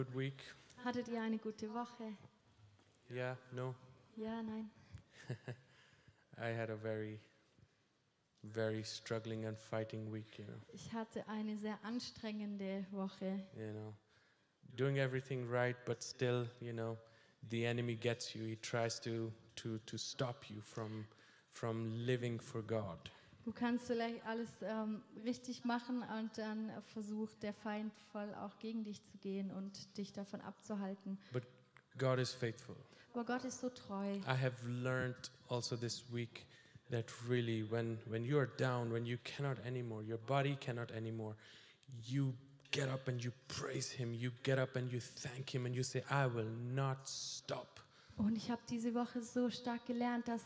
Good week? Hattet ihr eine gute Woche? Yeah, no. Ja, nein. I had a very, very struggling and fighting week, you know. Ich hatte eine sehr anstrengende Woche. You know, doing everything right, but still, you know, the enemy gets you. He tries to to to stop you from from living for God. Du kannst vielleicht alles ähm, richtig machen und dann versucht der Feind voll auch gegen dich zu gehen und dich davon abzuhalten. But God is faithful. Aber Gott ist so treu. I have learned also this week that really when when you are down, when you cannot anymore, your body cannot anymore, you get up and you praise him. You get up and you thank him and you say, I will not stop. Und ich habe diese Woche so stark gelernt, dass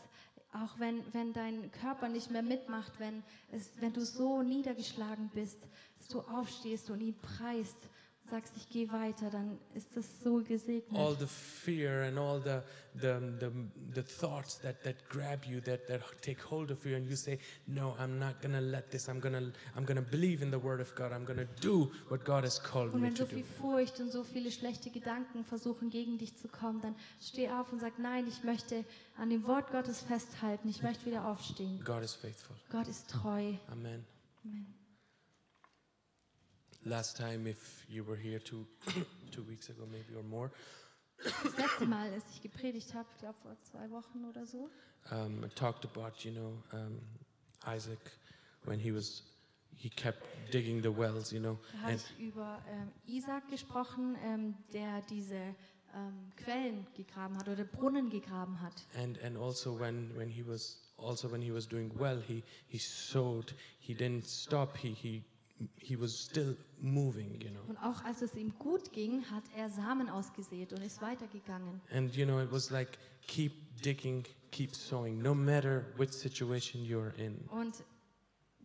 auch wenn, wenn dein Körper nicht mehr mitmacht, wenn, es, wenn du so niedergeschlagen bist, dass du aufstehst und ihn preist sagst, ich gehe weiter, dann ist das so gesegnet. All the fear and all the the the, the thoughts that that grab you, that that take hold of you, and you say, No, I'm not gonna let this. I'm gonna I'm gonna believe in the word of God. I'm gonna do what God has called Und me wenn to so do. viel Furcht und so viele schlechte Gedanken versuchen, gegen dich zu kommen, dann steh auf und sag, nein, ich möchte an dem Wort Gottes festhalten. Ich möchte wieder aufstehen. God is faithful. Gott ist treu. Amen. Amen. Last time, if you were here two two weeks ago, maybe or more, Das letzte Mal, als ich gepredigt habe, ich glaube vor zwei Wochen oder so, um, I talked about you know um, Isaac when he was he kept digging the wells, you know, da habe ich über ähm, Isaac gesprochen, ähm, der diese ähm, Quellen gegraben hat oder Brunnen gegraben hat. and and also when when he was also when he was doing well, he he sowed. He didn't stop. He he he was still moving, you know. Und auch als es ihm gut ging, hat er Samen ausgesät und ist weitergegangen. And you know, it was like keep digging, keep sowing, no matter which situation you're in. Und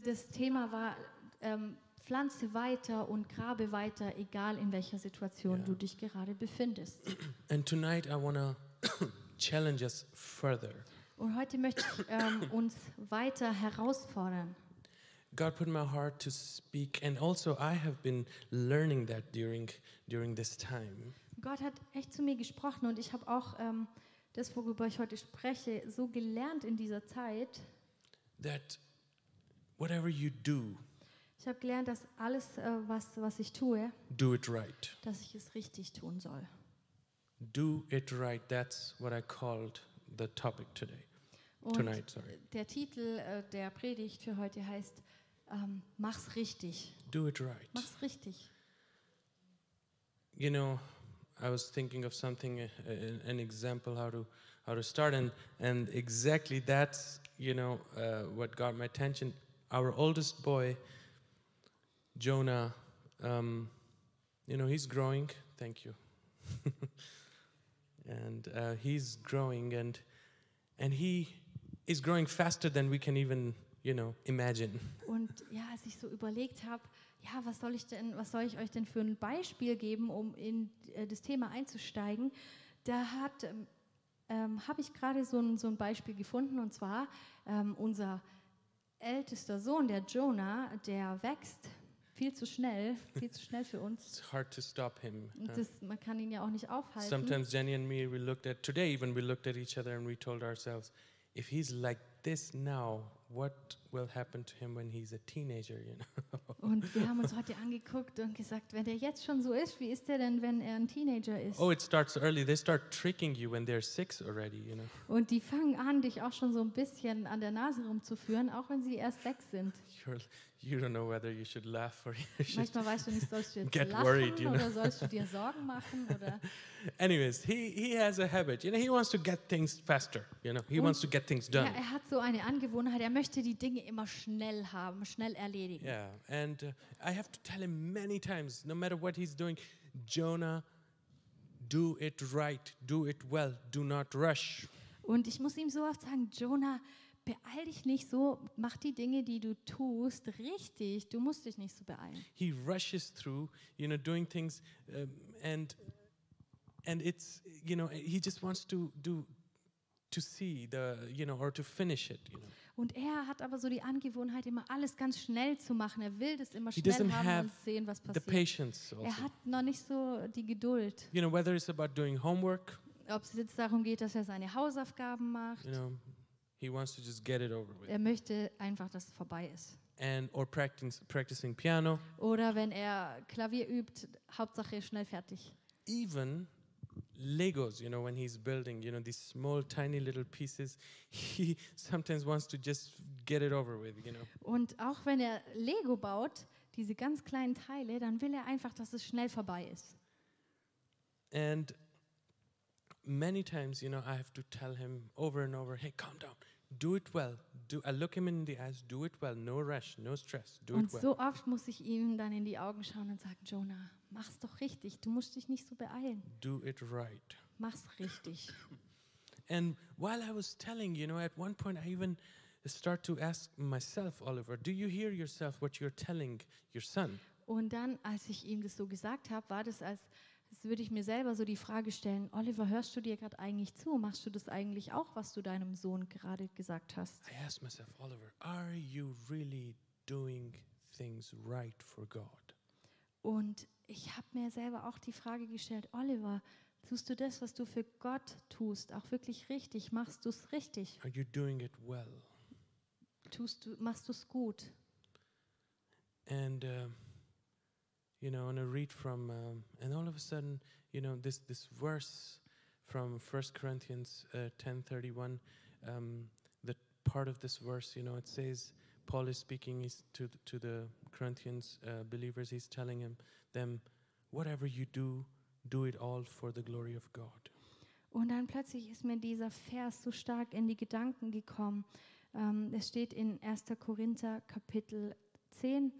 das Thema war, ähm, pflanze weiter und grabe weiter, egal in welcher Situation Ja. du dich gerade befindest. And tonight I want to challenge us further. Und heute möchte ich ähm, uns weiter herausfordern. God put in my heart to speak, and also I have been learning that during during this time. Gott hat echt zu mir gesprochen und ich habe auch ähm, das, worüber ich heute spreche, so gelernt in dieser Zeit. That whatever you do, Ich habe gelernt, dass alles, äh, was, was ich tue, do it right. dass ich es richtig tun soll. Do it right. That's what I called the topic today. Und Tonight, sorry. der Titel äh, der Predigt für heute heißt, ähm, mach's richtig. Do it right. Mach's richtig. You know, I was thinking of something, uh, an example how to how to start, and and exactly that's you know uh, what got my attention. Our oldest boy, Jonah, um, you know, he's growing. Thank you. and uh, he's growing, and and he is growing faster than we can even you know imagine. Und ja, als ich so überlegt habe, ja, was soll ich denn, was soll ich euch denn für ein Beispiel geben, um in äh, das Thema einzusteigen, da hat ähm, ähm, habe ich gerade so ein, so ein Beispiel gefunden und zwar ähm, unser ältester Sohn, der Jonah, der wächst viel zu schnell, viel zu schnell für uns. It's hard to stop him. Huh? das, man kann ihn ja auch nicht aufhalten. Sometimes Jenny and me, we looked at today, even we looked at each other and we told ourselves, if he's like this now, what will happen to him when he's a teenager? You know. Und wir haben uns heute angeguckt und gesagt, wenn der jetzt schon so ist, wie ist der denn, wenn er ein Teenager ist? oh, it starts early. They start tricking you when they're six already. You know. Und die fangen an, dich auch schon so ein bisschen an der Nase rumzuführen, auch wenn sie erst sechs sind. You're, you don't know whether you should laugh or you should. Manchmal weißt du nicht, sollst du jetzt Get lachen worried, you know. oder sollst du dir Sorgen machen oder Anyways, he he has a habit. You know, he wants to get things faster. You know, he Und- wants to get things ja, done. er hat so eine Angewohnheit, er möchte die Dinge immer schnell haben, schnell erledigen. Yeah, and uh, I have to tell him many times, no matter what he's doing, Jonah, do it right, do it well, do not rush. Und ich muss ihm so oft sagen, Jonah, beeil dich nicht so, mach die Dinge, die du tust, richtig. Du musst dich nicht so beeilen. He rushes through, you know, doing things, um, and and it's you know he just wants to do to see the, you know, or to finish it, you know. Und er hat aber so die Angewohnheit, immer alles ganz schnell zu machen. Er will das immer He schnell haben und sehen, was The passiert. patience also. Er hat noch nicht so die Geduld. You know, whether it's about doing homework, Ob es jetzt darum geht, dass er seine Hausaufgaben macht. you know, he wants to just get it over with. Er möchte einfach, dass es vorbei ist. And or practicing practicing piano, Oder wenn er Klavier übt, Hauptsache schnell fertig. even Legos, you know, when he's building, you know, these small, tiny little pieces, he sometimes wants to just get it over with, you know. Und auch wenn er Lego baut, diese ganz kleinen Teile, dann will er einfach, dass es schnell vorbei ist. And many times, you know, I have to tell him over and over, hey, calm down, do it well. Do I look him in the eyes, do it well, no rush, no stress, do Und it well. so oft muss ich ihm dann in die Augen schauen und sagen, Jonah, mach's doch richtig, du musst dich nicht so beeilen. Do it right. Mach's richtig. And while I was telling, you know, at one point I even start to ask myself, Oliver, do you hear yourself what you're telling your son? Und dann, als ich ihm das so gesagt habe, war das, als, als würde ich mir selber so die Frage stellen, Oliver, hörst du dir gerade eigentlich zu? Machst du das eigentlich auch, was du deinem Sohn gerade gesagt hast? I asked myself, Oliver, are you really doing things right for God? Und ich habe mir selber auch die Frage gestellt, Oliver, tust du das, was du für Gott tust, auch wirklich richtig? Machst du es richtig? Are you doing it well? Tust du, machst du es gut? And uh, you know, and I read from, um, and all of a sudden, you know, this this verse from First Corinthians uh, ten thirty one, um, the part of this verse, you know, it says Paul is speaking is to to the Corinthians uh, believers. He's telling him them, whatever you do, do it all for the glory of God. Und dann plötzlich ist mir dieser Vers so stark in die Gedanken gekommen. Ähm, es steht in 1. Korinther Kapitel 10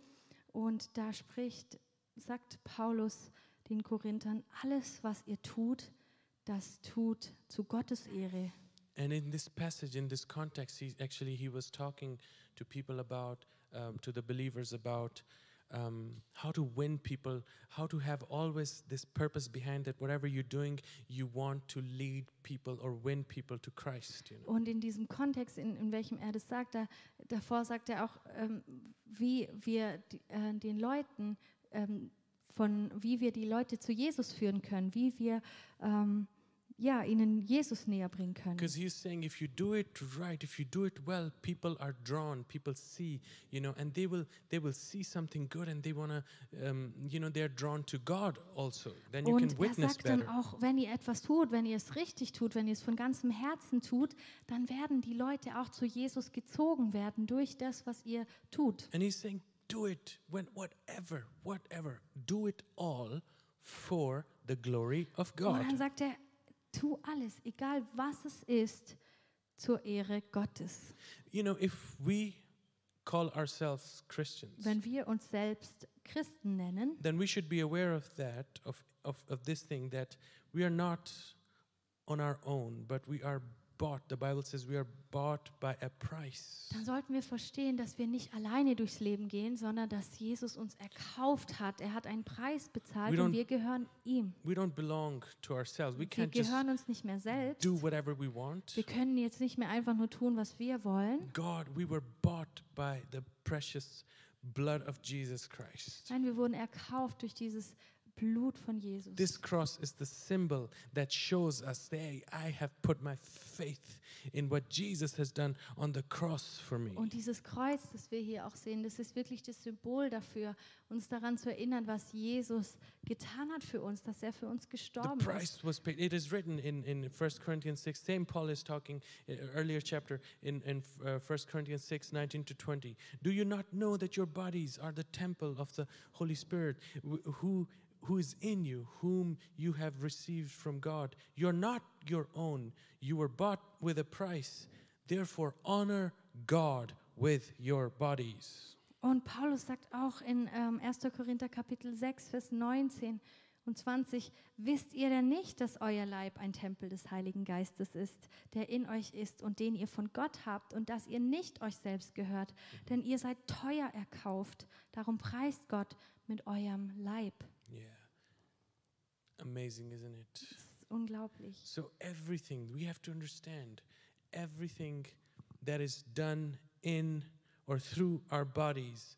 und da spricht, sagt Paulus den Korinthern, alles, was ihr tut, das tut zu Gottes Ehre. And in this passage, in this context, he actually he was talking to people about, um, to the believers about um, how to win people, how to have always this purpose behind that. Whatever you're doing, you want to lead people or win people to Christ. You know. Und in diesem Kontext, in, in welchem er das sagt, da, davor sagt er auch, ähm, wie wir äh, den Leuten, ähm, von wie wir die Leute zu Jesus führen können, wie wir ähm, ja, ihnen Jesus näher bringen können. Because he's saying if you do it right, if you do it well, people are drawn, people see, you know, and they will they will see something good and they wanna, um, you know, they're drawn to God also. Then you Und can er witness sagt dann better. auch, wenn ihr etwas tut, wenn ihr es richtig tut, wenn ihr es von ganzem Herzen tut, dann werden die Leute auch zu Jesus gezogen werden durch das, was ihr tut. And he's saying, do it when whatever, whatever, do it all for the glory of Und God. dann sagt er, tu alles, egal was es ist, zur Ehre Gottes. You know, if we call ourselves Christians, Wenn wir uns selbst Christen nennen, then we should be aware of that, of, of, of this thing, that we are not on our own, but we are bought. The Bible says we are bought by a price. dann sollten wir verstehen, dass wir nicht alleine durchs Leben gehen, sondern dass Jesus uns erkauft hat. Er hat einen Preis bezahlt und wir gehören ihm. We don't belong to ourselves. We Wir can't just gehören uns nicht mehr selbst. do whatever we want. Wir können jetzt nicht mehr einfach nur tun, was wir wollen. God, we were bought by the precious blood of Jesus Christ. Nein, wir wurden erkauft durch dieses Blut von Jesus. This cross is the symbol that shows us, hey, I have put my faith in what Jesus has done on the cross for me. Und dieses Kreuz, das wir hier auch sehen, das ist wirklich das Symbol dafür, uns daran zu erinnern, was Jesus getan hat für uns, dass er für uns The gestorben ist. price was paid. It is written in, in 1 Corinthians 6. Same Paul is talking uh, earlier chapter in, in uh, 1 Corinthians 6, 19 to 20. Do you not know that your bodies are the temple of the Holy Spirit wh- who, who is in you, whom you have received from God? You're not your own. You were bought with a price. Therefore, honor God with your bodies. Und Paulus sagt auch in ähm, 1. Korinther Kapitel 6, Vers 19 und 20, wisst ihr denn nicht, dass euer Leib ein Tempel des Heiligen Geistes ist, der in euch ist und den ihr von Gott habt und dass ihr nicht euch selbst gehört, denn ihr seid teuer erkauft, darum preist Gott mit eurem Leib. Yeah. Amazing, isn't it? Das ist unglaublich. So everything we have to understand everything that is done in or through our bodies,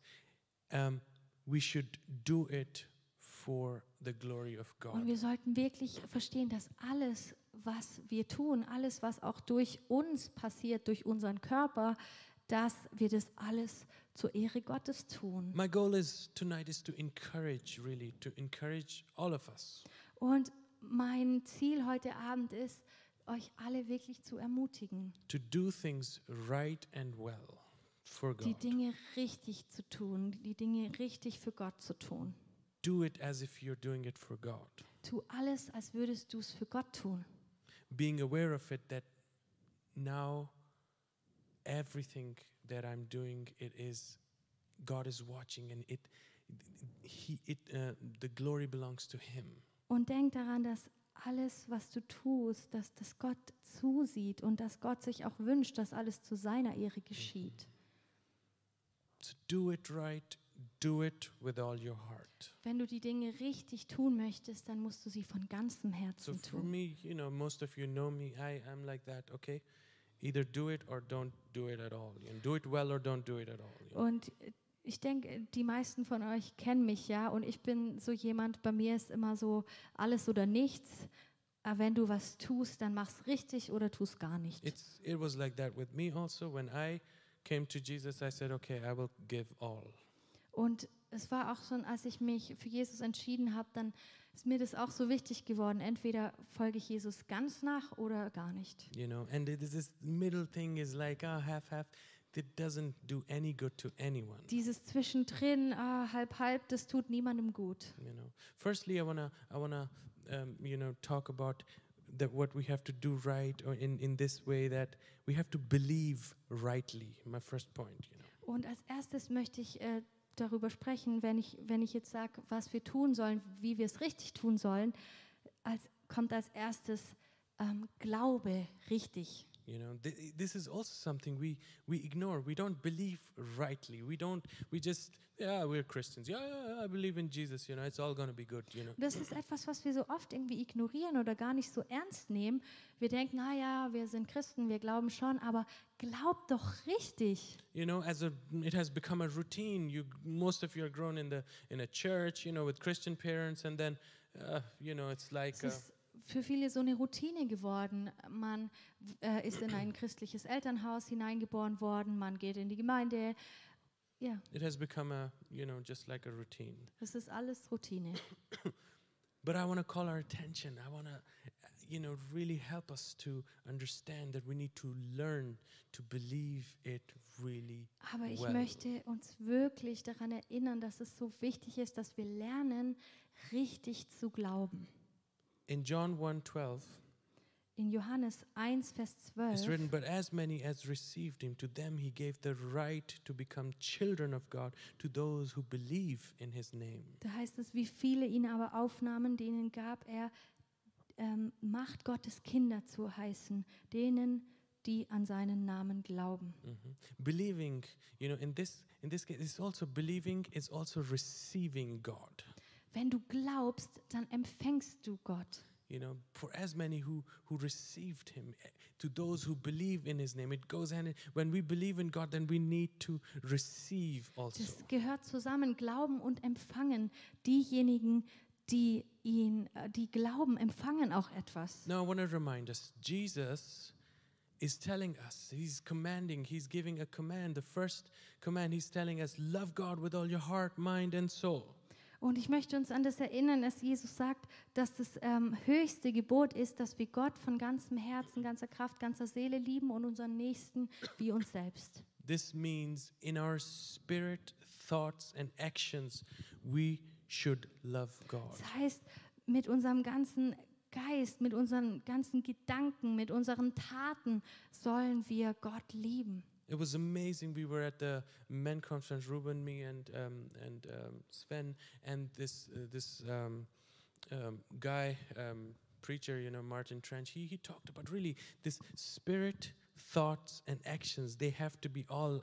um, we should do it for the glory of Und God. wir sollten wirklich verstehen, dass alles, was wir tun, alles, was auch durch uns passiert, durch unseren Körper, dass wir das alles zur Ehre Gottes tun. My goal is tonight is to encourage, really, to encourage all of us Und mein Ziel heute Abend ist, euch alle wirklich zu ermutigen, to do things right and well for die God. Dinge richtig zu tun, die Dinge richtig für Gott zu tun. Do it as if you're doing it for God. Tu alles, als würdest du es für Gott tun. Being aware of it that now everything that I'm doing, it is God is watching and it, he, it, uh, the glory belongs to Him. Und denk daran, dass alles, was du tust, dass das Gott zusieht und dass Gott sich auch wünscht, dass alles zu seiner Ehre geschieht. So do it right, do it with all your heart. Wenn du die Dinge richtig tun möchtest, dann musst du sie von ganzem So Herzen for tun. me, you know, most of you know me. I am like that. Okay, either do it or don't do it at all. And do it well or don't do it at all. you know. Und ich denke, die meisten von euch kennen mich ja und ich bin so jemand, bei mir ist immer so alles oder nichts. Aber wenn du was tust, dann mach's richtig oder tust gar nicht. It's it was like that with me also. When I came to Jesus, I said, okay, I will give all. Und es war auch schon, als ich mich für Jesus entschieden habe, dann ist mir das auch so wichtig geworden. Entweder folge ich Jesus ganz nach oder gar nicht. You know, and it is this middle thing is like ah half half. That doesn't do any good to anyone. Dieses Zwischendrin, ah, halb, halb, das tut niemandem gut. You know. Firstly, I wanna I wanna um, you know talk about that what we have to do right or in in this way that we have to believe rightly. My first point. You know. Und als erstes möchte ich äh, darüber sprechen, wenn ich, wenn ich jetzt sage, was wir tun sollen, wie wir es richtig tun sollen, als, kommt als erstes ähm, Glaube richtig. You know, th- this is also something we we ignore. We don't believe rightly. We don't. We just yeah, we're Christians. Yeah, yeah, I believe in Jesus. You know, it's all gonna be good. You know. Das ist etwas, was wir so oft irgendwie ignorieren oder gar nicht so ernst nehmen. Wir denken, ah ja, wir sind Christen, wir glauben schon, aber glaub doch richtig. You know, as a it has become a routine. You most of you are grown in the in a church. You know, with Christian parents, and then uh, you know, it's like. Es Uh, ist für viele so eine Routine geworden. Man äh, ist in ein christliches Elternhaus hineingeboren worden, man geht in die Gemeinde. Ja, it has become a you know just like a routine. das ist alles Routine. But I want to call our attention. I want to, you know, really help us to understand that we need to learn to believe it really Aber ich well. möchte uns wirklich daran erinnern, dass es so wichtig ist, dass wir lernen, richtig zu glauben. In John 1:12, In Johannes 1, Vers it's 12 written, "But as many as received him, to them he gave the right to become children of God, to those who believe in his name." Da heißt es, wie viele ihn aber aufnahmen, denen gab er ähm, Macht Gottes Kinder zu heißen, denen, die an seinen Namen glauben. Mhm. Believing, you know, in this in this case, it's also believing is also receiving God. Wenn du glaubst, dann empfängst du Gott. You know, for as many who who received him, eh, to those who believe in his name, it goes hand in. When we believe in God, then we need to receive also. Das gehört zusammen, Glauben und Empfangen. Diejenigen, die ihn, äh, die glauben, empfangen auch etwas. Now I want to remind us, Jesus is telling us, he's commanding, he's giving a command. The first command, he's telling us, love God with all your heart, mind, and soul. Und ich möchte uns an das erinnern, dass Jesus sagt, dass das ähm, höchste Gebot ist, dass wir Gott von ganzem Herzen, ganzer Kraft, ganzer Seele lieben und unseren Nächsten wie uns selbst. This means in our spirit, thoughts, and actions, we should love God. Das heißt, mit unserem ganzen Geist, mit unseren ganzen Gedanken, mit unseren Taten sollen wir Gott lieben. It was amazing. We were at the men conference, Ruben, me, and um, and um, Sven, and this uh, this um, um, guy um, preacher, you know, Martin Trench. He he talked about really this spirit, thoughts, and actions. They have to be all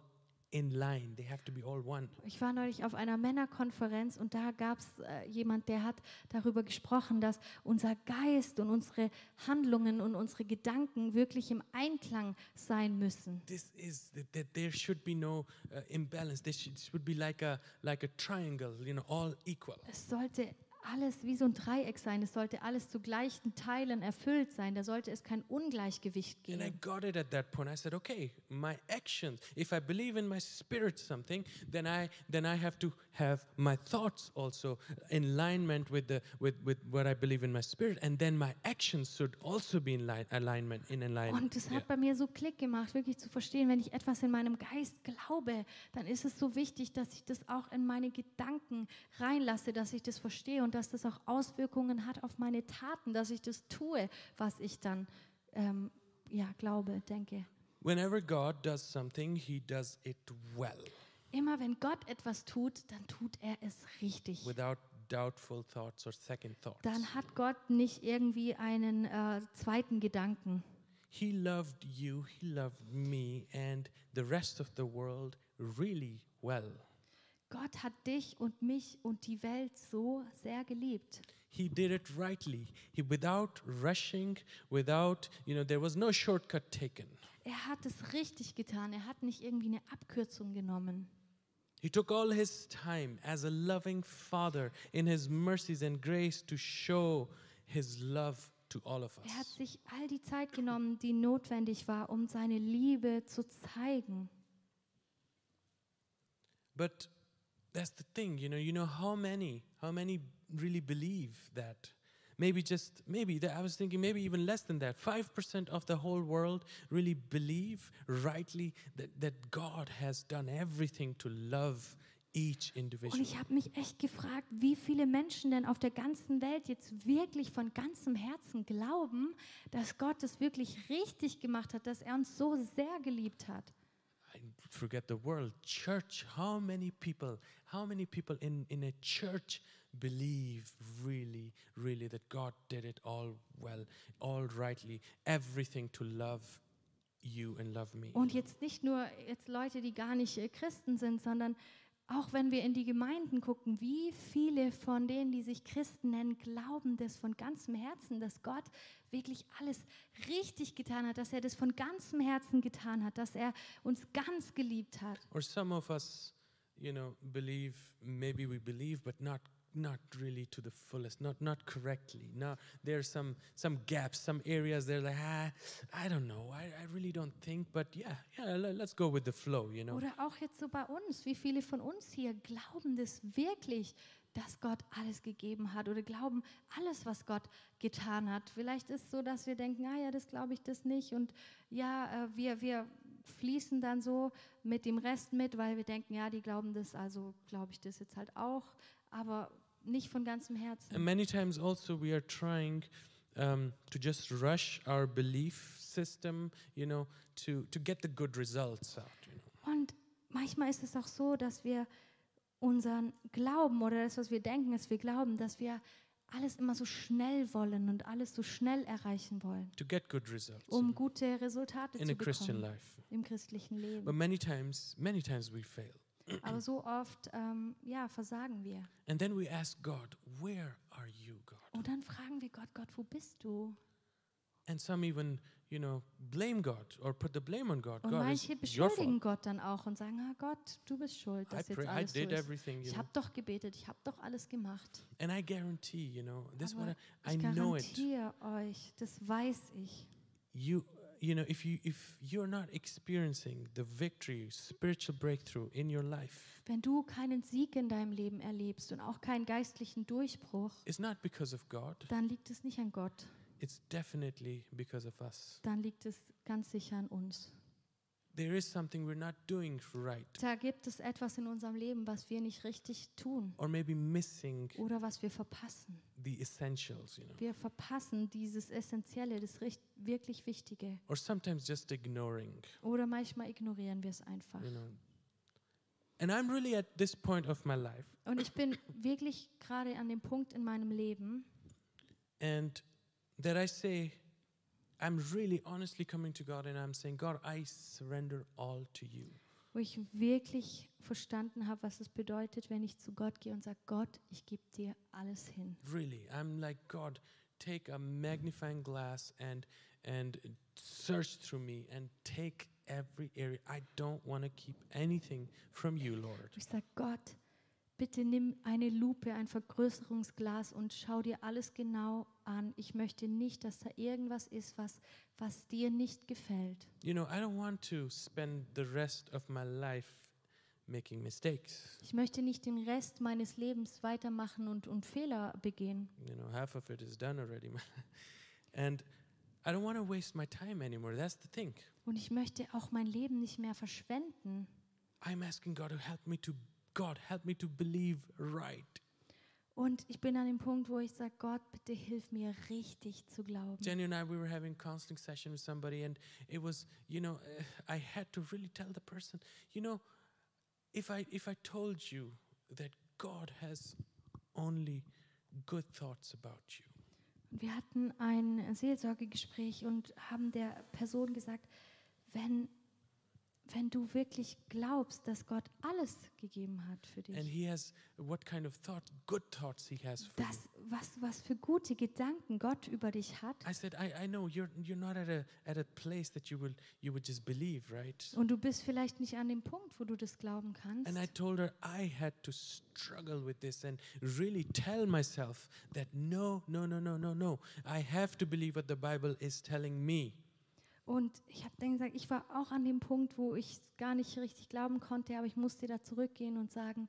in line. They have to be all one. Ich war neulich auf einer Männerkonferenz und da gab es äh, jemand, der hat darüber gesprochen, dass unser Geist und unsere Handlungen und unsere Gedanken wirklich im Einklang sein müssen. This is that, there should be no uh, imbalance. This should, should be like a like a triangle, you know, all equal. Es sollte alles wie so ein Dreieck sein. Es sollte alles zu gleichen Teilen erfüllt sein. Da sollte es kein Ungleichgewicht And I geben. got it at that point. I said, okay, my actions. If I believe in my spirit something, then I then I have to have my thoughts also in alignment with the with with what I believe in my spirit, and then my actions should also be in line, alignment in alignment. Und es Yeah. hat bei mir so Klick gemacht, wirklich zu verstehen, wenn ich etwas in meinem Geist glaube, dann ist es so wichtig, dass ich das auch in meine Gedanken reinlasse, dass ich das verstehe und dass das auch Auswirkungen hat auf meine Taten, dass ich das tue, was ich dann ähm, ja, glaube, denke. Whenever God does something, He does it well, Immer wenn Gott etwas tut, dann tut er es richtig. without doubtful thoughts or second thoughts. Dann hat Gott nicht irgendwie einen äh, zweiten Gedanken. He loved you, He loved me, and the rest of the world really well. Gott hat dich und mich und die Welt so sehr geliebt. He did it rightly. He without rushing, without, you know, there was no shortcut taken. Er hat es richtig getan. Er hat nicht irgendwie eine Abkürzung genommen. He took all his time as a loving father in his mercies and grace to show his love to all of Er hat us. sich all die Zeit genommen, die notwendig war, um seine Liebe zu zeigen. But that's the thing, you know, you know how many, how many really believe that? Maybe just, maybe, that I was thinking maybe even less than that. 5% of the whole world really believe rightly that, that God has done everything to love each Und individual. ich habe mich echt gefragt, wie viele Menschen denn auf der ganzen Welt jetzt wirklich von ganzem Herzen glauben, dass Gott es wirklich richtig gemacht hat, dass er uns so sehr geliebt hat. Forget the world. Church, how many people, how many people in, in a church believe really, really that God did it all well, all rightly, everything to love you and love me? Und jetzt nicht nur jetzt Leute, die gar nicht äh, Christen sind, sondern auch wenn wir in die Gemeinden gucken, wie viele von denen, die sich Christen nennen, glauben das von ganzem Herzen, dass Gott wirklich alles richtig getan hat, dass er das von ganzem Herzen getan hat, dass er uns ganz geliebt hat. Or some of us, you know, believe, maybe we believe, but not not really to the fullest, not not correctly. Now there's some some gaps, some areas they're like, ah, I don't know, I, I really don't think, but yeah, yeah, le- let's go with the flow, you know. Oder auch jetzt so bei uns, wie viele von uns hier glauben das wirklich, dass Gott alles gegeben hat oder glauben alles, was Gott getan hat. Vielleicht ist es so, dass wir denken, ah ja, das glaube ich das nicht und ja, äh, wir, wir fließen dann so mit dem Rest mit, weil wir denken, ja, die glauben das, also glaube ich das jetzt halt auch, aber nicht von ganzem Herzen. And many times also we are trying um, to just rush our belief system, you know, to, to get the good results out. You know. Und manchmal ist es auch so, dass wir unseren Glauben oder das, was wir denken, dass wir glauben, dass wir alles immer so schnell wollen und alles so schnell erreichen wollen, To get good results um gute Resultate in zu a Christian bekommen life. im christlichen But Leben. many times, many times we fail. Aber so oft, ähm, ja, versagen wir. And then we ask God, Where are you, God? Und dann fragen wir Gott, Gott, wo bist du? And some even, you know, blame God or put the blame on God. Und God, manche beschuldigen. Gott dann auch und sagen, ah Gott, du bist schuld, I, dass jetzt pray, I alles so did ist. everything, Ich habe doch gebetet, ich habe doch alles gemacht. And I guarantee, you know, this Aber what I, I ich know it. garantiere euch, das weiß ich. you you know if you if you're not experiencing the victory spiritual breakthrough in your life Wenn du keinen Sieg in deinem Leben erlebst und auch keinen geistlichen Durchbruch, it's not because of god. dann liegt es nicht an Gott, it's definitely because of us. Dann liegt es ganz sicher an uns. There is something we're not doing right Da gibt es etwas in unserem Leben, was wir nicht richtig tun or maybe missing oder was wir verpassen. the essentials you know Wir verpassen dieses Essentielle, das wirklich Wichtige. or sometimes just ignoring Oder manchmal ignorieren wir es einfach. you know and i'm really at this point of my life Und ich bin wirklich gerade an dem Punkt in meinem Leben, and that i say i'm really honestly coming to god and i'm saying god i surrender all to you wo ich wirklich verstanden habe, was es bedeutet, wenn ich zu Gott gehe und sage, Gott, ich gebe dir alles hin. Really, I'm like God. Take a magnifying glass and and search through me and take every area. I don't want to keep anything from you, Lord. Ich sage, Gott, bitte nimm eine Lupe, ein Vergrößerungsglas und schau dir alles genau an. Ich möchte nicht, dass da irgendwas ist, was, was dir nicht gefällt. You know, I don't want to spend the rest of my life making mistakes. Ich möchte nicht den Rest meines Lebens weitermachen und, und Fehler begehen. You know, half of it is done already. and I don't want to waste my time anymore. That's the thing. Und ich möchte auch mein Leben nicht mehr verschwenden. I'm asking God to help me to God, help me to believe right. Und ich bin an dem Punkt, wo ich sage, Gott, bitte hilf mir richtig zu glauben. Jenny and I, we were having counseling session with somebody, and it was, you know, uh, I had to really tell the person, you know, if I if I told you that God has only good thoughts about you, Und wir hatten ein Seelsorgegespräch und haben der Person gesagt, wenn, wenn du wirklich glaubst, dass Gott alles gegeben hat für and dich, He has what kind of thought, good thoughts He has for das, was, was für gute Gedanken Gott über dich hat. I said, I, I know you're you're not at a at a place that you will you would just believe, right? Und du bist vielleicht nicht an dem Punkt, wo du das glauben kannst. And I told her I had to struggle with this and really tell myself that no, no, no, no, no, no. I have to believe what the Bible is telling me. Und ich habe dann gesagt, ich war auch an dem Punkt, wo ich gar nicht richtig glauben konnte, aber ich musste da zurückgehen und sagen,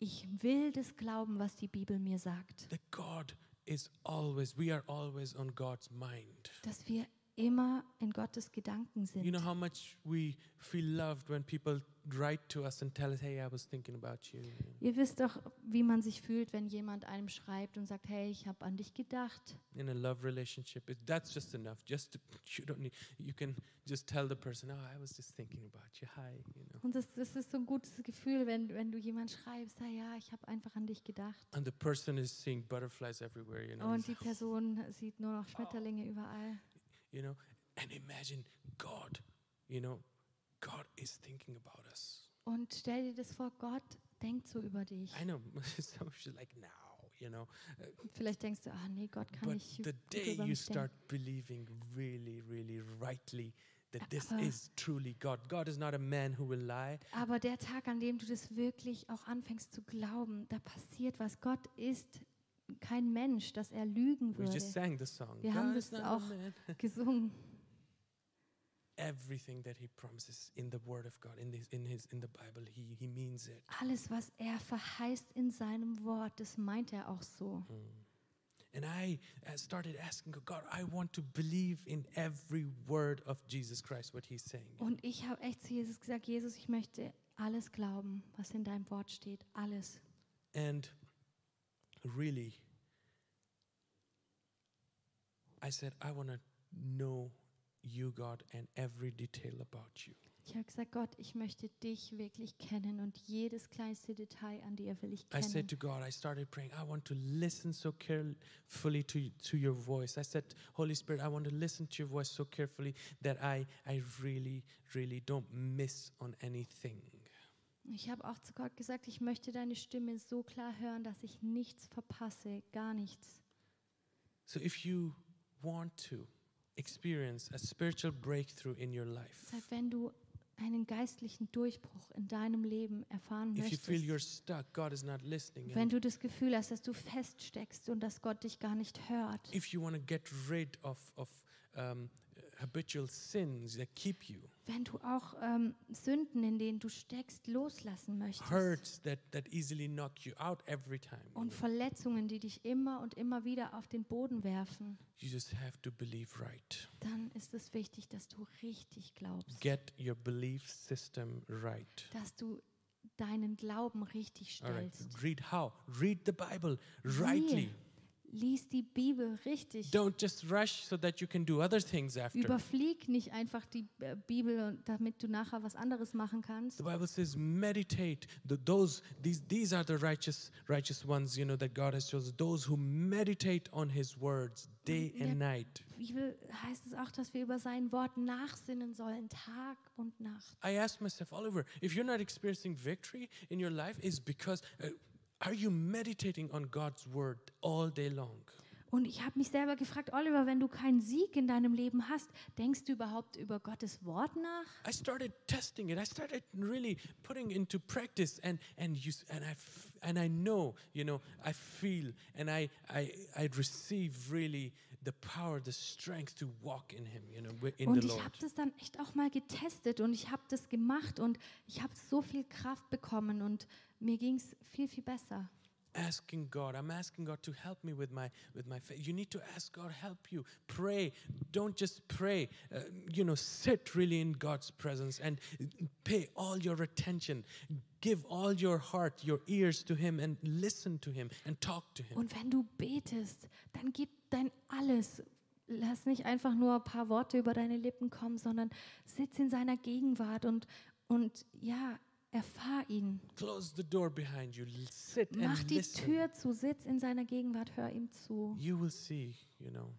ich will das glauben, was die Bibel mir sagt. That God is always, we are always on God's mind. Dass wir immer in Gottes Gedanken sind. You know how much we feel loved when people write to us and tell us, hey, I was thinking about you. Ihr wisst doch, wie man sich fühlt, wenn jemand einem schreibt und sagt, hey, ich habe an dich gedacht. In a love relationship, that's just enough. Just to, you don't need, you can just tell the person, oh, I was just thinking about you. Hi, you know. Und das, das ist so ein gutes Gefühl, wenn, wenn du jemand schreibst, ah ja, ich habe einfach an dich gedacht. And the person is seeing butterflies everywhere, you know. Und die Person sieht nur noch Schmetterlinge überall. you know and imagine god you know god is thinking about us Und stell dir das vor, Gott denkt so über dich. i know some like now you know Vielleicht denkst du, ah nee, Gott kann but nicht the day über you start denken. believing really really rightly that this Aber- is truly god god is not a man who will lie Aber der Tag, an dem du das wirklich auch anfängst zu glauben, da passiert was. Gott ist kein Mensch, dass er lügen we würde. just sang the song Wir haben god is das not a auch gesungen. Everything that he promises in the word of god in this in his in the bible he he means it Alles, was er verheißt in seinem Wort, das meint er auch so. And I started asking God, I want to believe in every word of Jesus Christ, what he's saying. Und ich habe echt zu Jesus gesagt, Jesus, ich möchte alles glauben, was in deinem Wort steht. Alles. And really, I said, I want to know you, God, and every detail about you. Ich habe gesagt, Gott, ich möchte dich wirklich kennen und jedes kleinste Detail an dir will ich I said kennen. to God, I started praying, I want to listen so carefully to, to your voice. I said, Holy Spirit, I want to listen to your voice so carefully that I, I really, really don't miss on anything. Ich habe auch zu Gott gesagt, ich möchte deine Stimme so klar hören, dass ich nichts verpasse, gar nichts. So if you want to experience a spiritual breakthrough in your life, Deshalb, wenn du einen geistlichen Durchbruch in deinem Leben erfahren if you feel you're möchtest, stuck, God is not listening, wenn and du das Gefühl hast, dass du feststeckst und dass Gott dich gar nicht hört, if you want to get rid of, of um, habitual sins that keep you, wenn du auch ähm, Sünden, in denen du steckst, loslassen möchtest hurts that, that easily knock you out every time, und Verletzungen, die dich immer und immer wieder auf den Boden werfen, you just have to believe right. dann ist es wichtig, dass du richtig glaubst, Get your belief system right. dass du deinen Glauben richtig All right. stellst. Read how? Read the Bible rightly. Lies die Bibel richtig. Don't just rush so that you can do other things after. Überflieg nicht einfach die äh, Bibel, damit du nachher was anderes machen kannst. The Bible says, meditate. The, those these these are the righteous righteous ones, you know, that God has chosen. Those who meditate on His words day and night. Bibel heißt es auch, dass wir über sein Wort nachsinnen sollen, Tag und Nacht. I ask myself, Oliver, if you're not experiencing victory in your life, is because uh, are you meditating on God's word all day long? Und ich habe mich selber gefragt, Oliver, wenn du keinen Sieg in deinem Leben hast, denkst du überhaupt über Gottes Wort nach? I started testing it. I started really putting into practice, and and you and I and I know, you know, I feel and I I I receive really the power, the strength to walk in Him, you know, in Und the ich Lord. habe das dann echt auch mal getestet und ich habe das gemacht und ich habe so viel Kraft bekommen und mir ging es viel, viel besser. asking God. I'm asking God to help me with my with my faith. You need to ask God help you. Pray. Don't just pray. Uh, you know, sit really in God's presence and pay all your attention. Give all your heart, your ears to Him, and listen to Him and talk to Him. Und wenn du betest, dann gib dein alles. Lass nicht einfach nur ein paar Worte über deine Lippen kommen, sondern sitz in seiner Gegenwart und, und ja, erfahr ihn. Close the door behind you. Sit Mach and die listen. Tür zu, sitz in seiner Gegenwart, hör ihm zu. You will see. You know.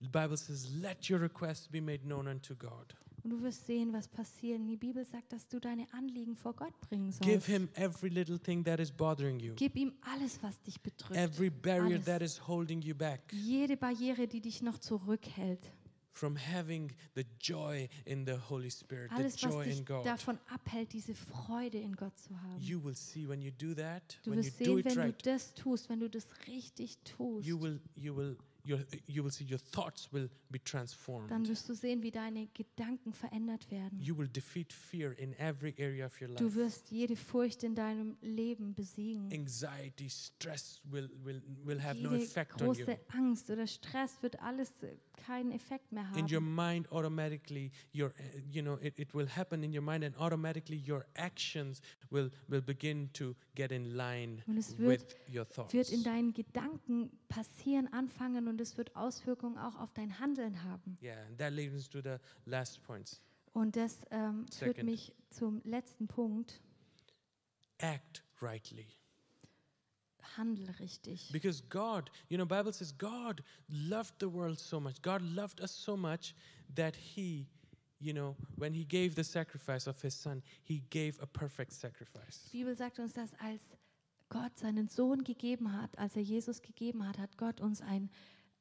The Bible says, "Let your requests be made known unto God." Und du wirst sehen, was passiert. Die Bibel sagt, dass du deine Anliegen vor Gott bringen Give sollst. Him every little thing that is bothering you. Gib ihm alles, was dich bedrückt. every barrier Alles. that is holding you back Jede Barriere, die dich noch zurückhält. from having the joy in the Holy Spirit, Alles, the joy was in dich God. davon abhält, diese Freude in Gott zu haben. You will see when you do that, Du when you wirst do sehen, it wenn du right, das tust, wenn du das richtig tust, you will you will your, you will see your thoughts will be transformed. dann wirst du sehen, wie deine Gedanken verändert werden. You will defeat fear in every area of your Du life. wirst jede Furcht in deinem Leben besiegen. Anxiety, stress will will will have no Jede effect on you. große Angst oder Stress wird alles äh, keinen Effekt mehr in your haben. mind automatically your uh, you know it, it will happen in your mind and automatically your actions will will begin to get in line Und es wird- with your thoughts Wird in deinen Gedanken passieren, anfangen und es wird Auswirkungen auch auf dein Handeln haben. yeah and that leads us to the last points Und das ähm, führt Second. mich zum letzten Punkt. act rightly Handel richtig. because god you know bible says god loved the world so much god loved us so much that he you know when he gave the sacrifice of his son he gave a perfect sacrifice Die Bibel sagt uns, dass als Gott seinen Sohn gegeben hat, als er Jesus gegeben hat, hat Gott uns ein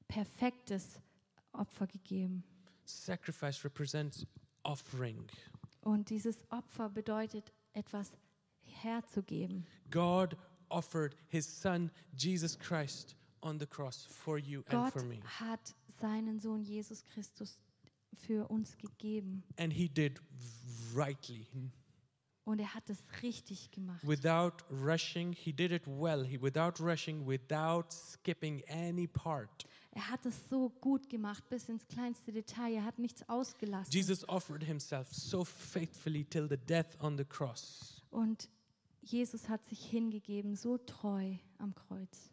perfektes Opfer gegeben. sacrifice represents offering Und dieses Opfer bedeutet, etwas herzugeben. God offered his son Jesus Christ on the cross for you and Gott for me. hat seinen Sohn Jesus Christus für uns gegeben. And he did rightly. Und er hat es richtig gemacht. Without rushing, he did it well. He without rushing, without skipping any part. Er hat es so gut gemacht, bis ins kleinste Detail. Er hat nichts ausgelassen. Jesus offered himself so faithfully till the death on the cross. Und Jesus hat sich hingegeben, so treu am Kreuz.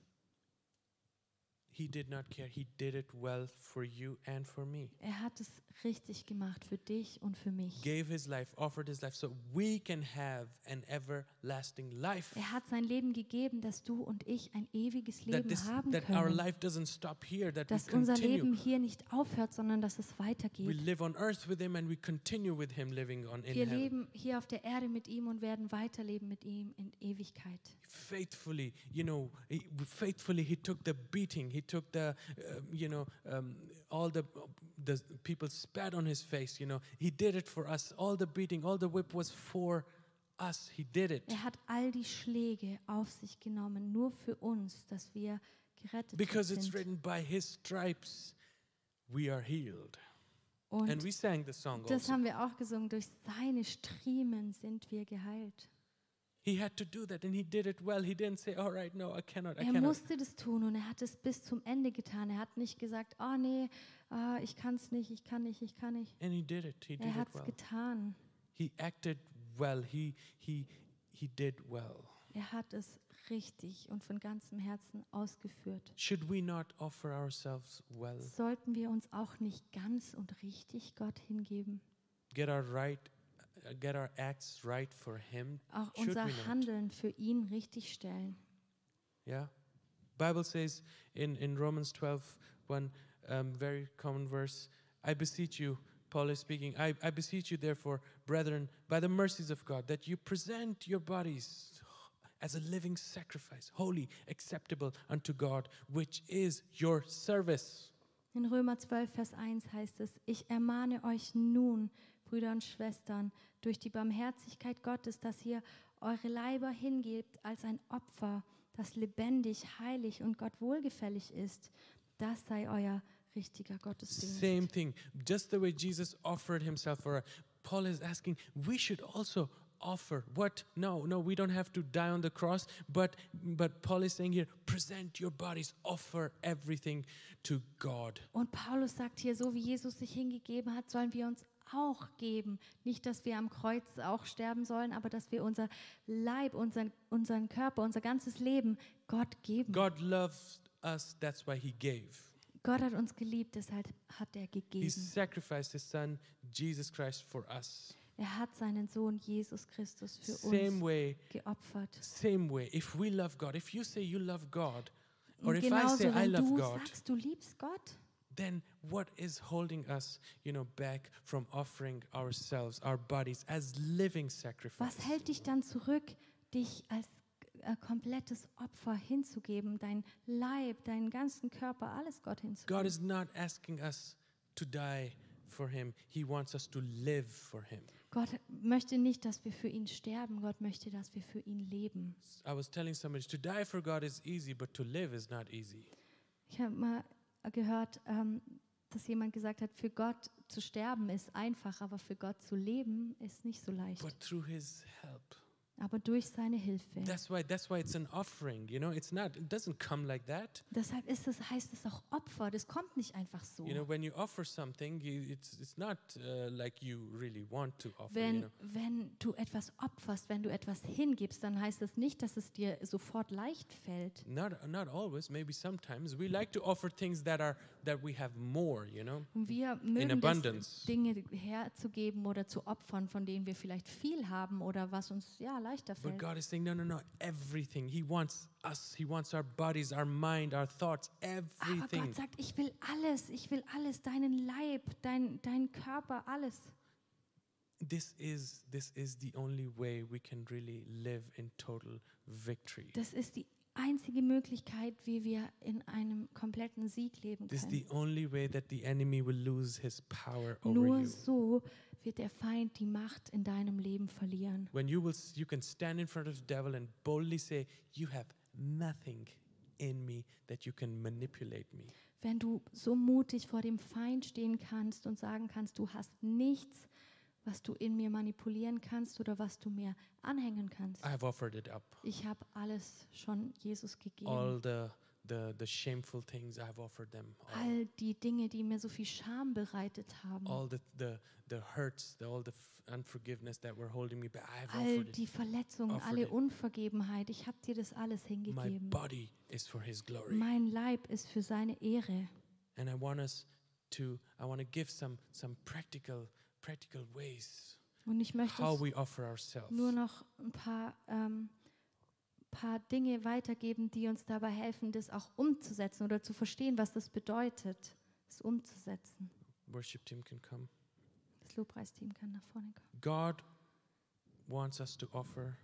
He did not care. He did it well for you and for me. Er hat es richtig gemacht für dich und für mich. Gave his life, offered his life so we can have an everlasting life. Er hat sein Leben gegeben, dass du und ich ein ewiges That, Leben this, haben that our können. life doesn't stop here, that we Dass unser continue. Leben hier nicht aufhört, sondern dass es We weitergeht. live on earth with him and we continue with him living on in Wir leben hier auf der Erde mit ihm und werden weiterleben mit ihm in Ewigkeit. Faithfully, you know, faithfully he took the beating. He took the, um, you know, um, all the the people spat on his face. You know, he did it for us. All the beating, all the whip was for us. He did it Er hat all die Schläge auf sich genommen, nur für uns, dass wir gerettet because it's sind. written by his stripes we are healed. Und and we sang the song das also. haben wir auch gesungen. Durch seine Striemen sind wir geheilt. Er cannot." musste das tun und er hat es bis zum Ende getan. Er hat nicht gesagt, oh nee, ah, ich kann es nicht, ich kann nicht, ich kann nicht. And he did it. He did Er hat it es well. getan. He acted well. He he he did well. Er hat es richtig und von ganzem Herzen ausgeführt. Should we not offer ourselves well? Sollten wir uns auch nicht ganz und richtig Gott hingeben? Get our right uh, get our acts right for him? Auch unser? Handeln für ihn richtig stellen. Yeah. Bible says in, in Romans 12, one um, very common verse, I beseech you, Paul is speaking, I, I beseech you therefore, brethren, by the mercies of God, that you present your bodies as a living sacrifice, holy, acceptable unto God, which is your service. In Römer 12, Vers 1 heißt es, ich ermahne euch nun, Brüder und Schwestern, durch die Barmherzigkeit Gottes, dass ihr eure Leiber hingebt als ein Opfer, das lebendig, heilig und Gott wohlgefällig ist. Das sei euer richtiger Gottesdienst. Same thing. Just the way Jesus offered himself for us, Paul is asking, we should also offer what no no we don't have to die on the cross but but paul is saying here present your bodies offer everything to god Und Paulus sagt hier, so wie Jesus sich hingegeben hat, sollen wir uns auch geben. Nicht, dass wir am Kreuz auch sterben sollen, aber dass wir unser Leib, unseren, unseren Körper, unser ganzes Leben Gott geben. god loves us that's why he gave Gott hat uns geliebt, deshalb hat er he gegeben. sacrificed his son jesus christ for us Er hat seinen Sohn Jesus Christus für same uns way geopfert. same way if we love god if you say you love god or if i say i wenn love du god sagst, du liebst Gott, then what is holding us, you know, back from offering ourselves, our bodies as living sacrifice? was hält dich dann zurück, dich als äh, komplettes Opfer hinzugeben, dein Leib, deinen ganzen Körper, alles Gott God hinzugeben? is not asking us to die for him. He wants us to live for him. Gott möchte nicht, dass wir für ihn sterben, Gott möchte, dass wir für ihn leben. I was telling somebody to die for God is easy, but to live is not easy. Ich habe mal gehört, ähm, dass jemand gesagt hat, für Gott zu sterben ist einfach, aber für Gott zu leben ist nicht so leicht. But through his help. Aber durch seine Hilfe. That's why that's why it's an offering, you know? It's not it doesn't come like that. Deshalb ist es, heißt es auch Opfer. Das kommt nicht einfach so. You know, when you offer something, you, it's it's not uh, like you really want to offer, you Wenn, know. wenn du etwas opferst, wenn du etwas hingibst, dann heißt das nicht, dass es dir sofort leicht fällt. Not not always, maybe sometimes. We like to offer things that are that we have more, you know. Und wir mögen es, abundance. Dinge herzugeben oder zu opfern, von denen wir vielleicht viel haben oder was uns ja leichter But fällt. God is saying, no, no, no, everything. He wants us. He wants our bodies, our mind, our thoughts, Aber everything. Gott sagt, ich will alles, ich will alles, deinen Leib, dein, dein Körper, alles. This is this is the only way we can really live in total victory. Das ist die einzige Möglichkeit, wie wir in einem kompletten Sieg leben können. Nur you. so wird der Feind die Macht in deinem Leben verlieren. When you will you can stand in front of the devil and boldly say, You have nothing in me that you can manipulate me. Wenn du so mutig vor dem Feind stehen kannst und sagen kannst, du hast nichts, was du in mir manipulieren kannst oder was du mir anhängen kannst. I have offered it up. Ich habe alles schon Jesus gegeben. All the the the shameful things I have offered them. All, All die Dinge, die mir so viel Scham bereitet haben. all the, the the hurts, the, all the unforgiveness that were holding me back. I have All offered die Verletzungen, offered alle it. Unvergebenheit. Ich habe dir das alles My hingegeben. body is for His glory, Mein Leib ist für seine Ehre. and I want us to. I want to give some some practical Und ich möchte how es we offer ourselves. nur noch ein paar, ähm, paar Dinge weitergeben, die uns dabei helfen, das auch umzusetzen oder zu verstehen, was das bedeutet, es umzusetzen. Worship team can come. Das Lobpreisteam kann nach vorne kommen. God wants us to offer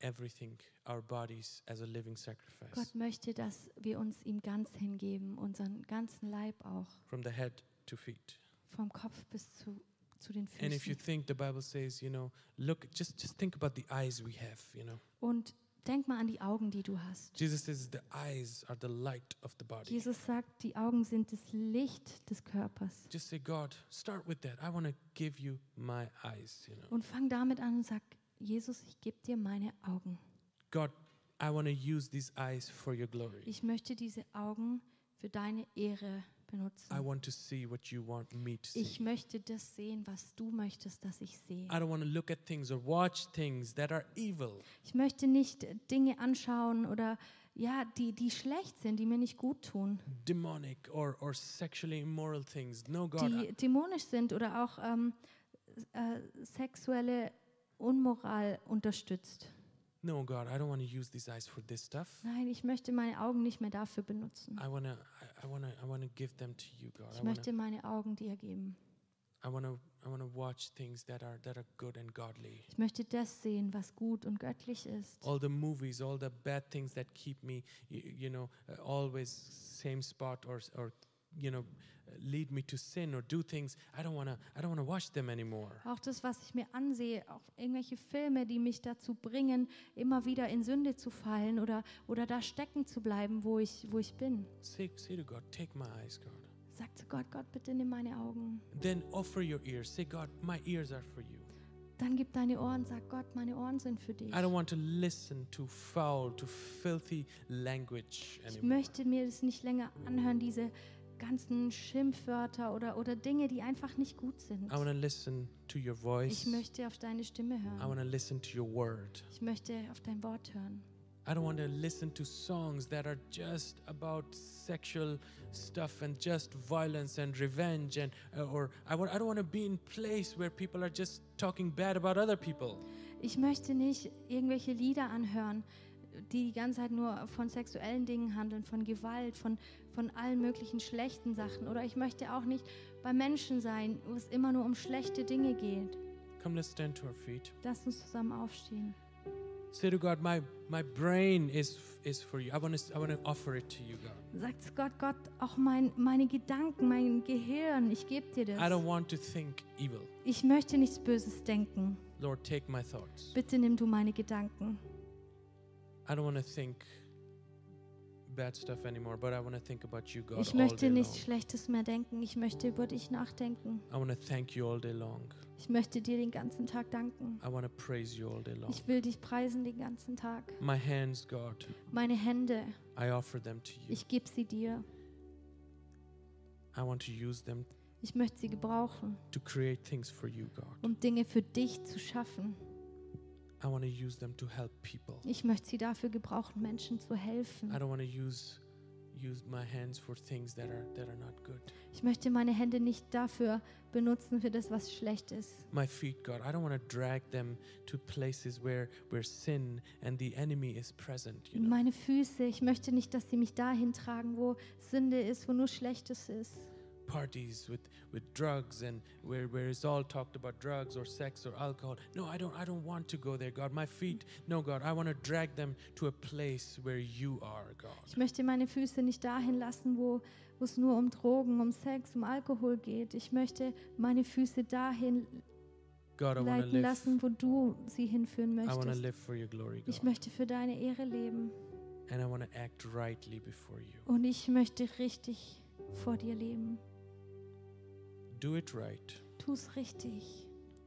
everything, our bodies, as a living sacrifice, Gott möchte, dass wir uns ihm ganz hingeben, unseren ganzen Leib auch, from the head to feet. Vom Kopf bis zu, zu den And if you Füßen. think the Bible says, you know, look, just just think about the eyes we have, you know. Und denk mal an die Augen, die du hast. Jesus says the eyes are the light of the body. Jesus sagt, die Augen sind das Licht des Körpers. Just say, God, start with that. I want to give you my eyes, you know. Und fang damit an und sag, Jesus, ich gebe dir meine Augen. God, I want to use these eyes for your glory. Ich möchte diese Augen für deine Ehre benutzen. I want to see what you want me to see. Ich möchte das sehen, was du möchtest, dass ich sehe. I don't want to look at things or watch things that are evil. Ich möchte nicht Dinge anschauen oder ja, die, die schlecht sind, die mir nicht gut tun, demonic or, or sexually immoral things. No, God. die dämonisch sind oder auch ähm, äh, sexuelle Unmoral unterstützt. No, God, I don't want to use these eyes for this stuff. Nein, ich möchte meine Augen nicht mehr dafür benutzen. I want to I, to I want to give them to you, God. Ich I möchte meine Augen dir geben. I want to I want to watch things that are that are good and godly. Ich möchte das sehen, was gut und göttlich ist. All the movies, all the bad things that keep me, you, you know, always same spot or or you know, lead me to sin or do things. I don't want to I don't want to watch them anymore. Auch das, was ich mir ansehe, auch irgendwelche Filme, die mich dazu bringen, immer wieder in Sünde zu fallen oder, oder da stecken zu bleiben, wo ich, wo ich bin. Say say to God, take my eyes, God. Sag zu Gott, Gott, bitte nimm meine Augen. Then offer your ears. Say, God, my ears are for you. Dann gib deine Ohren, sag Gott, meine Ohren sind für dich. I don't want to listen to foul, to filthy language Ich anymore. möchte mir das nicht länger anhören, diese ganzen Schimpfwörter oder, oder Dinge, die einfach nicht gut sind. I want to listen to your voice. Ich möchte auf deine Stimme hören. want to listen to your word. Ich möchte auf dein Wort hören. I don't want to listen to songs that are just about sexual stuff and just violence and revenge and uh, or I want I don't want to be in place where people are just talking bad about other people. Ich möchte nicht irgendwelche Lieder anhören, die die ganze Zeit nur von sexuellen Dingen handeln, von Gewalt, von, von allen möglichen schlechten Sachen. Oder ich möchte auch nicht bei Menschen sein, wo es immer nur um schlechte Dinge geht. Come let's stand to our feet. Lass uns zusammen aufstehen. Say to God, my my brain is is for you. I want to I want to offer it to you, God. Sagt zu Gott, Gott, auch mein, meine Gedanken, mein Gehirn, ich gebe dir I don't das. want to think evil. Ich möchte nichts Böses denken. Lord, take my thoughts. Bitte nimm du meine Gedanken. Ich möchte long. nichts Schlechtes mehr denken. Ich möchte über dich nachdenken. I want to thank you all day long. Ich möchte dir den ganzen Tag danken. I want to praise you all day long. Ich will dich preisen den ganzen Tag. My hands, God, Meine Hände, I offer them to you. ich gebe sie dir. I want to use them Ich möchte sie gebrauchen, to create things for you, God. um Dinge für dich zu schaffen. I want to use them to help people. Ich möchte sie dafür gebrauchen, Menschen zu helfen. I don't want to use use my hands for things that are that are not good. Ich möchte meine Hände nicht dafür benutzen, für das, was schlecht ist. My feet, God, I don't want to drag them to places where where sin and the enemy is present, you know. Meine Füße, ich möchte nicht, dass sie mich dahin tragen, wo Sünde ist, wo nur Schlechtes ist. Parties with with drugs and where where it's all talked about drugs or sex or alcohol. No i don't i don't want to go there god. My feet no god. I want to drag them to a place where you are god. Ich möchte meine Füße nicht dahin lassen, wo wo es nur um Drogen, um Sex, um Alkohol geht. Ich möchte meine Füße dahin god i leiten live lassen, wo du sie hinführen i want to möchtest. live for your glory Ich möchte für deine Ehre leben. And i want to act rightly before you. Und ich möchte richtig vor dir leben. Do it right Tu es richtig.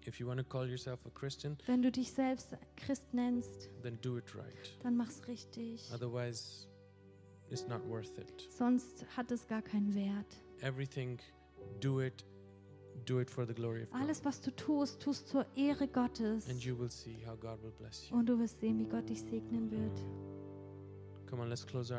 if you want to call yourself a christian Wenn du dich selbst Christ nennst, then do it right dann mach's richtig. otherwise it's not worth it Sonst hat es gar keinen Wert. everything do it do it for the glory of god Alles, was du tust, tust zur Ehre Gottes. and you will see how god will bless you Und du wirst sehen, wie Gott dich segnen wird. come on let's close our